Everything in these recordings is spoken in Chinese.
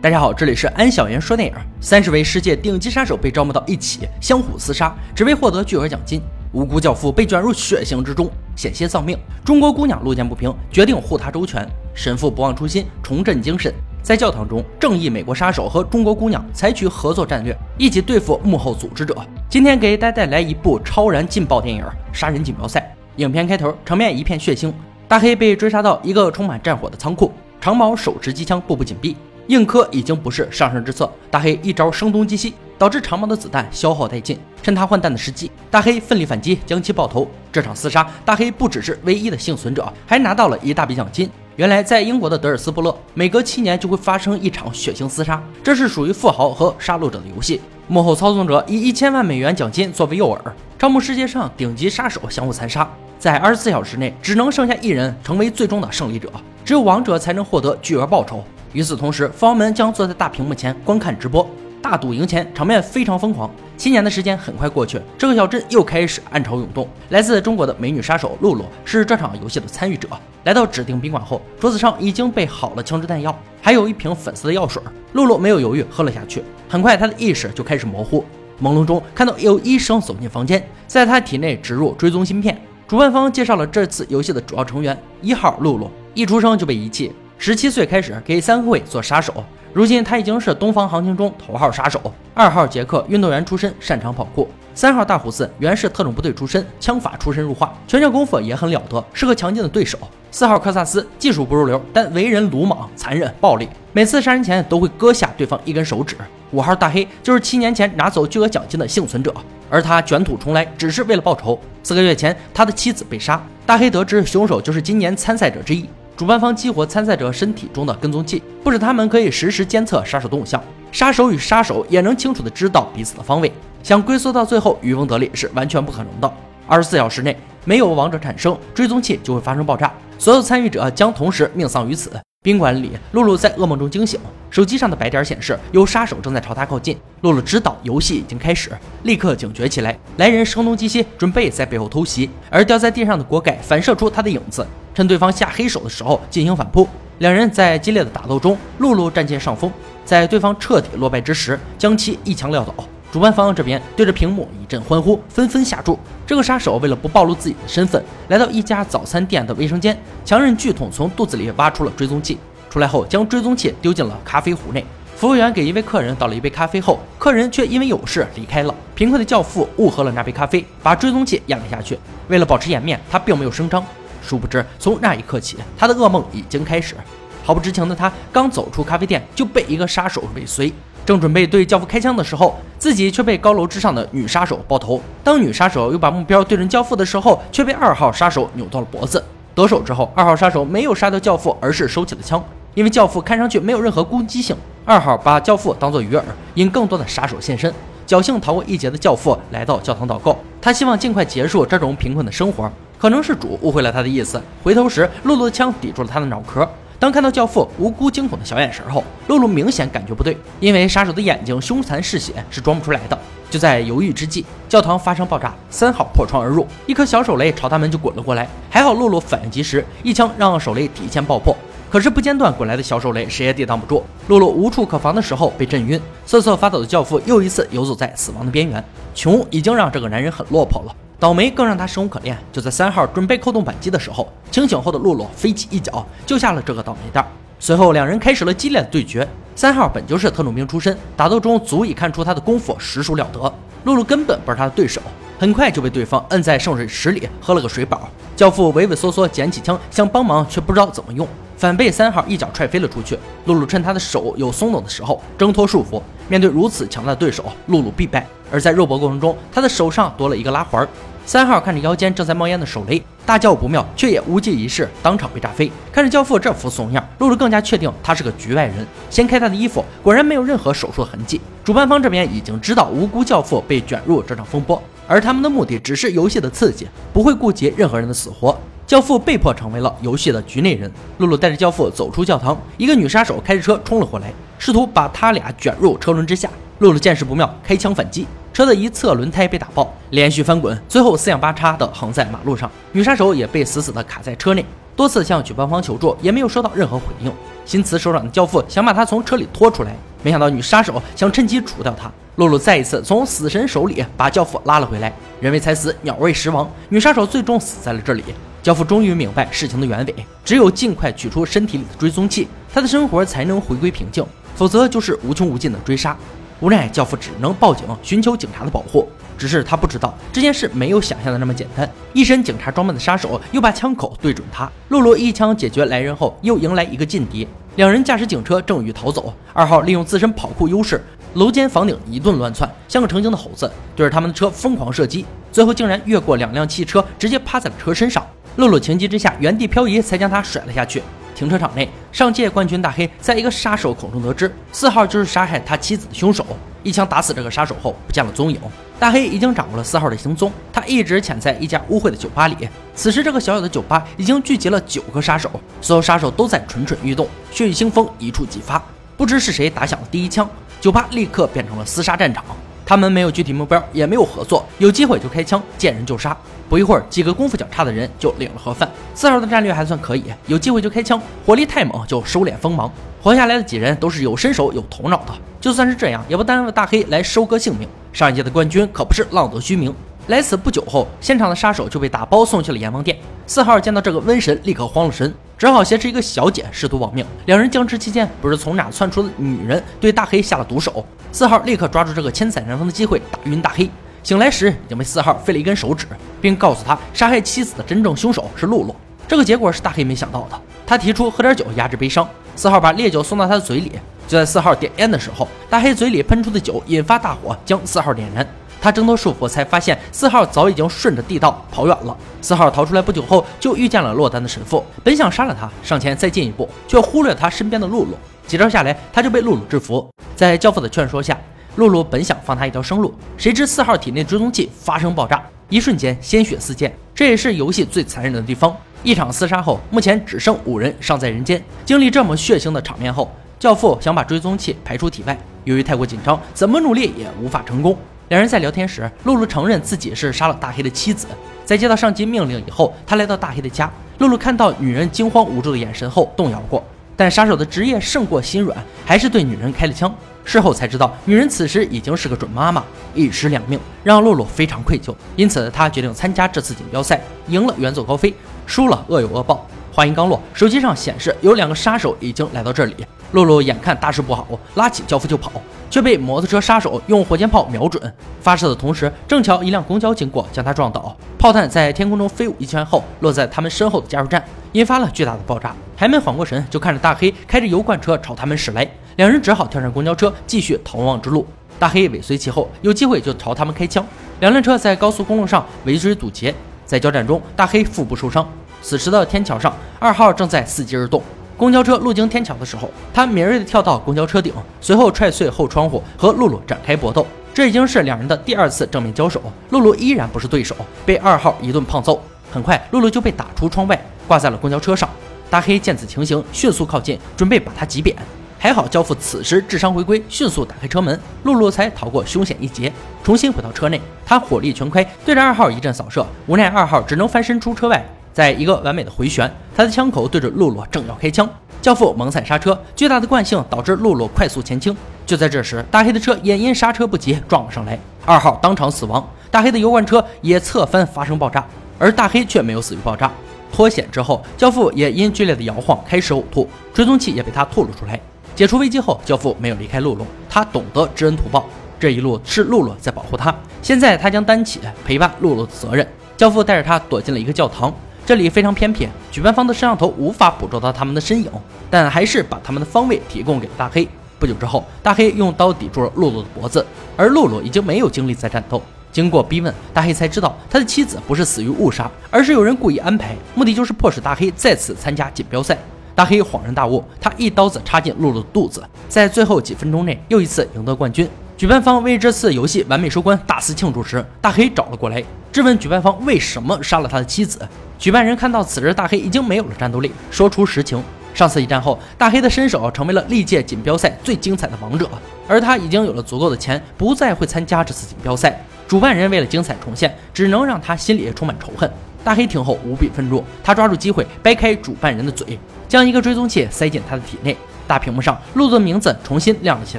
大家好，这里是安小言说电影。三十位世界顶级杀手被招募到一起，相互厮杀，只为获得巨额奖金。无辜教父被卷入血腥之中，险些丧命。中国姑娘路见不平，决定护他周全。神父不忘初心，重振精神。在教堂中，正义美国杀手和中国姑娘采取合作战略，一起对付幕后组织者。今天给大家带来一部超燃劲爆电影《杀人锦标赛》。影片开头场面一片血腥，大黑被追杀到一个充满战火的仓库，长矛手持机枪，步步紧逼。硬磕已经不是上升之策，大黑一招声东击西，导致长矛的子弹消耗殆尽。趁他换弹的时机，大黑奋力反击，将其爆头。这场厮杀，大黑不只是唯一的幸存者，还拿到了一大笔奖金。原来，在英国的德尔斯布勒，每隔七年就会发生一场血腥厮杀，这是属于富豪和杀戮者的游戏。幕后操纵者以一千万美元奖金作为诱饵，招募世界上顶级杀手相互残杀，在二十四小时内只能剩下一人成为最终的胜利者，只有王者才能获得巨额报酬。与此同时，富豪们将坐在大屏幕前观看直播，大赌赢钱，场面非常疯狂。七年的时间很快过去，这个小镇又开始暗潮涌动。来自中国的美女杀手露露是这场游戏的参与者。来到指定宾馆后，桌子上已经备好了枪支弹药，还有一瓶粉色的药水。露露没有犹豫，喝了下去。很快，她的意识就开始模糊，朦胧中看到有医生走进房间，在她体内植入追踪芯片。主办方介绍了这次游戏的主要成员：一号露露，一出生就被遗弃。十七岁开始给三会做杀手，如今他已经是东方行情中头号杀手。二号杰克运动员出身，擅长跑酷。三号大胡子原是特种部队出身，枪法出身入化，拳脚功夫也很了得，是个强劲的对手。四号科萨斯技术不入流，但为人鲁莽、残忍、暴力，每次杀人前都会割下对方一根手指。五号大黑就是七年前拿走巨额奖金的幸存者，而他卷土重来只是为了报仇。四个月前，他的妻子被杀，大黑得知凶手就是今年参赛者之一。主办方激活参赛者身体中的跟踪器，不止他们可以实时监测杀手动向，杀手与杀手也能清楚的知道彼此的方位。想龟缩到最后渔翁得利是完全不可能的。二十四小时内没有王者产生，追踪器就会发生爆炸，所有参与者将同时命丧于此。宾馆里，露露在噩梦中惊醒，手机上的白点显示有杀手正在朝她靠近。露露知道游戏已经开始，立刻警觉起来。来人声东击西，准备在背后偷袭，而掉在地上的锅盖反射出他的影子，趁对方下黑手的时候进行反扑。两人在激烈的打斗中，露露占尽上风，在对方彻底落败之时，将其一枪撂倒。主办方这边对着屏幕一阵欢呼，纷纷下注。这个杀手为了不暴露自己的身份，来到一家早餐店的卫生间，强忍剧痛从肚子里挖出了追踪器。出来后，将追踪器丢进了咖啡壶内。服务员给一位客人倒了一杯咖啡后，客人却因为有事离开了。贫困的教父误喝了那杯咖啡，把追踪器咽了下去。为了保持颜面，他并没有声张。殊不知，从那一刻起，他的噩梦已经开始。毫不知情的他，刚走出咖啡店，就被一个杀手尾随。正准备对教父开枪的时候，自己却被高楼之上的女杀手爆头。当女杀手又把目标对准教父的时候，却被二号杀手扭到了脖子。得手之后，二号杀手没有杀掉教父，而是收起了枪，因为教父看上去没有任何攻击性。二号把教父当作鱼饵，引更多的杀手现身。侥幸逃过一劫的教父来到教堂祷告，他希望尽快结束这种贫困的生活。可能是主误会了他的意思，回头时露露的枪抵住了他的脑壳。当看到教父无辜惊恐的小眼神后，露露明显感觉不对，因为杀手的眼睛凶残嗜血是装不出来的。就在犹豫之际，教堂发生爆炸，三号破窗而入，一颗小手雷朝他们就滚了过来。还好露露反应及时，一枪让手雷提前爆破。可是不间断滚来的小手雷，谁也抵挡不住。露露无处可防的时候被震晕，瑟瑟发抖的教父又一次游走在死亡的边缘。穷已经让这个男人很落魄了。倒霉更让他生无可恋。就在三号准备扣动扳机的时候，清醒后的露露飞起一脚救下了这个倒霉蛋。随后两人开始了激烈的对决。三号本就是特种兵出身，打斗中足以看出他的功夫实属了得。露露根本不是他的对手，很快就被对方摁在圣水池里喝了个水饱。教父畏畏缩缩捡起枪想帮忙，却不知道怎么用，反被三号一脚踹飞了出去。露露趁他的手有松动的时候挣脱束缚。面对如此强大的对手，露露必败。而在肉搏过程中，他的手上多了一个拉环。三号看着腰间正在冒烟的手雷，大叫不妙，却也无济于事，当场被炸飞。看着教父这副怂样，露露更加确定他是个局外人。掀开他的衣服，果然没有任何手术的痕迹。主办方这边已经知道无辜教父被卷入这场风波，而他们的目的只是游戏的刺激，不会顾及任何人的死活。教父被迫成为了游戏的局内人。露露带着教父走出教堂，一个女杀手开着车冲了过来，试图把他俩卷入车轮之下。露露见势不妙，开枪反击。车的一侧轮胎被打爆，连续翻滚，最后四仰八叉的横在马路上。女杀手也被死死的卡在车内。多次向举办方求助，也没有收到任何回应。心慈手软的教父想把他从车里拖出来，没想到女杀手想趁机除掉他。露露再一次从死神手里把教父拉了回来，人为财死，鸟为食亡，女杀手最终死在了这里。教父终于明白事情的原委，只有尽快取出身体里的追踪器，他的生活才能回归平静，否则就是无穷无尽的追杀。无奈，教父只能报警寻求警察的保护。只是他不知道这件事没有想象的那么简单。一身警察装扮的杀手又把枪口对准他，露露一枪解决来人后，又迎来一个劲敌。两人驾驶警车正欲逃走，二号利用自身跑酷优势，楼间房顶一顿乱窜，像个成精的猴子，对着他们的车疯狂射击，最后竟然越过两辆汽车，直接趴在了车身上。露露情急之下原地漂移，才将他甩了下去。停车场内，上届冠军大黑在一个杀手口中得知，四号就是杀害他妻子的凶手。一枪打死这个杀手后，不见了踪影。大黑已经掌握了四号的行踪，他一直潜在一家污秽的酒吧里。此时，这个小小的酒吧已经聚集了九个杀手，所有杀手都在蠢蠢欲动，血雨腥风一触即发。不知是谁打响了第一枪，酒吧立刻变成了厮杀战场。他们没有具体目标，也没有合作，有机会就开枪，见人就杀。不一会儿，几个功夫较差的人就领了盒饭。四号的战略还算可以，有机会就开枪，火力太猛就收敛锋芒。活下来的几人都是有身手、有头脑的，就算是这样，也不耽误大黑来收割性命。上一届的冠军可不是浪得虚名。来此不久后，现场的杀手就被打包送去了阎王殿。四号见到这个瘟神，立刻慌了神，只好挟持一个小姐试图保命。两人僵持期间，不知从哪窜出的女人对大黑下了毒手。四号立刻抓住这个千载难逢的机会打晕大黑。醒来时已经被四号废了一根手指，并告诉他杀害妻子的真正凶手是露露。这个结果是大黑没想到的。他提出喝点酒压制悲伤。四号把烈酒送到他的嘴里，就在四号点烟的时候，大黑嘴里喷出的酒引发大火，将四号点燃。他挣脱束缚，才发现四号早已经顺着地道跑远了。四号逃出来不久后，就遇见了落单的神父，本想杀了他，上前再进一步，却忽略他身边的露露。几招下来，他就被露露制服。在教父的劝说下，露露本想放他一条生路，谁知四号体内追踪器发生爆炸，一瞬间鲜血四溅。这也是游戏最残忍的地方。一场厮杀后，目前只剩五人尚在人间。经历这么血腥的场面后，教父想把追踪器排出体外，由于太过紧张，怎么努力也无法成功。两人在聊天时，露露承认自己是杀了大黑的妻子。在接到上级命令以后，他来到大黑的家。露露看到女人惊慌无助的眼神后，动摇过。但杀手的职业胜过心软，还是对女人开了枪。事后才知道，女人此时已经是个准妈妈，一尸两命，让露露非常愧疚。因此，她决定参加这次锦标赛，赢了远走高飞，输了恶有恶报。话音刚落，手机上显示有两个杀手已经来到这里。露露眼看大事不好，拉起教父就跑，却被摩托车杀手用火箭炮瞄准。发射的同时，正巧一辆公交经过，将他撞倒。炮弹在天空中飞舞一圈后，落在他们身后的加油站，引发了巨大的爆炸。还没缓过神，就看着大黑开着油罐车朝他们驶来。两人只好跳上公交车，继续逃亡之路。大黑尾随其后，有机会就朝他们开枪。两辆车在高速公路上围追堵截，在交战中，大黑腹部受伤。此时的天桥上，二号正在伺机而动。公交车路经天桥的时候，他敏锐地跳到公交车顶，随后踹碎后窗户，和露露展开搏斗。这已经是两人的第二次正面交手，露露依然不是对手，被二号一顿胖揍。很快，露露就被打出窗外，挂在了公交车上。大黑见此情形，迅速靠近，准备把他挤扁。还好教父此时智商回归，迅速打开车门，露露才逃过凶险一劫，重新回到车内。他火力全开，对着二号一阵扫射，无奈二号只能翻身出车外。在一个完美的回旋，他的枪口对着露露正要开枪，教父猛踩刹车，巨大的惯性导致露露快速前倾。就在这时，大黑的车也因刹车不及撞了上来，二号当场死亡，大黑的油罐车也侧翻发生爆炸，而大黑却没有死于爆炸。脱险之后，教父也因剧烈的摇晃开始呕吐，追踪器也被他吐了出来。解除危机后，教父没有离开露露，他懂得知恩图报，这一路是露露在保护他，现在他将担起陪伴露露的责任。教父带着他躲进了一个教堂。这里非常偏僻，举办方的摄像头无法捕捉到他们的身影，但还是把他们的方位提供给了大黑。不久之后，大黑用刀抵住了露露的脖子，而露露已经没有精力再战斗。经过逼问，大黑才知道他的妻子不是死于误杀，而是有人故意安排，目的就是迫使大黑再次参加锦标赛。大黑恍然大悟，他一刀子插进露露的肚子，在最后几分钟内又一次赢得冠军。举办方为这次游戏完美收官大肆庆祝时，大黑找了过来，质问举办方为什么杀了他的妻子。举办人看到此时大黑已经没有了战斗力，说出实情：上次一战后，大黑的身手成为了历届锦标赛最精彩的王者，而他已经有了足够的钱，不再会参加这次锦标赛。主办人为了精彩重现，只能让他心里充满仇恨。大黑听后无比愤怒，他抓住机会掰开主办人的嘴，将一个追踪器塞进他的体内。大屏幕上，露露的名字重新亮了起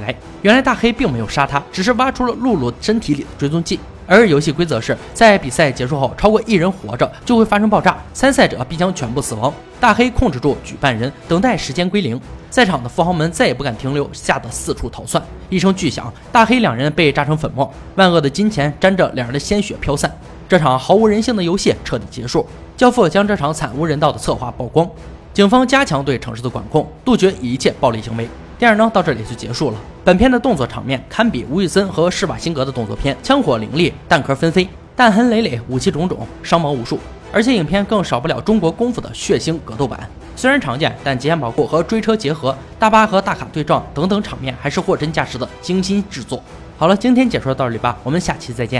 来。原来大黑并没有杀他，只是挖出了露露身体里的追踪器。而游戏规则是在比赛结束后，超过一人活着就会发生爆炸，参赛者必将全部死亡。大黑控制住举办人，等待时间归零。在场的富豪们再也不敢停留，吓得四处逃窜。一声巨响，大黑两人被炸成粉末，万恶的金钱沾着两人的鲜血飘散。这场毫无人性的游戏彻底结束。教父将这场惨无人道的策划曝光。警方加强对城市的管控，杜绝一切暴力行为。电影呢到这里就结束了。本片的动作场面堪比吴宇森和施瓦辛格的动作片，枪火凌厉，弹壳纷飞，弹痕累累，武器种种，伤亡无数。而且影片更少不了中国功夫的血腥格斗版，虽然常见，但极限跑酷和追车结合，大巴和大卡对撞等等场面，还是货真价实的精心制作。好了，今天解说到这里吧，我们下期再见。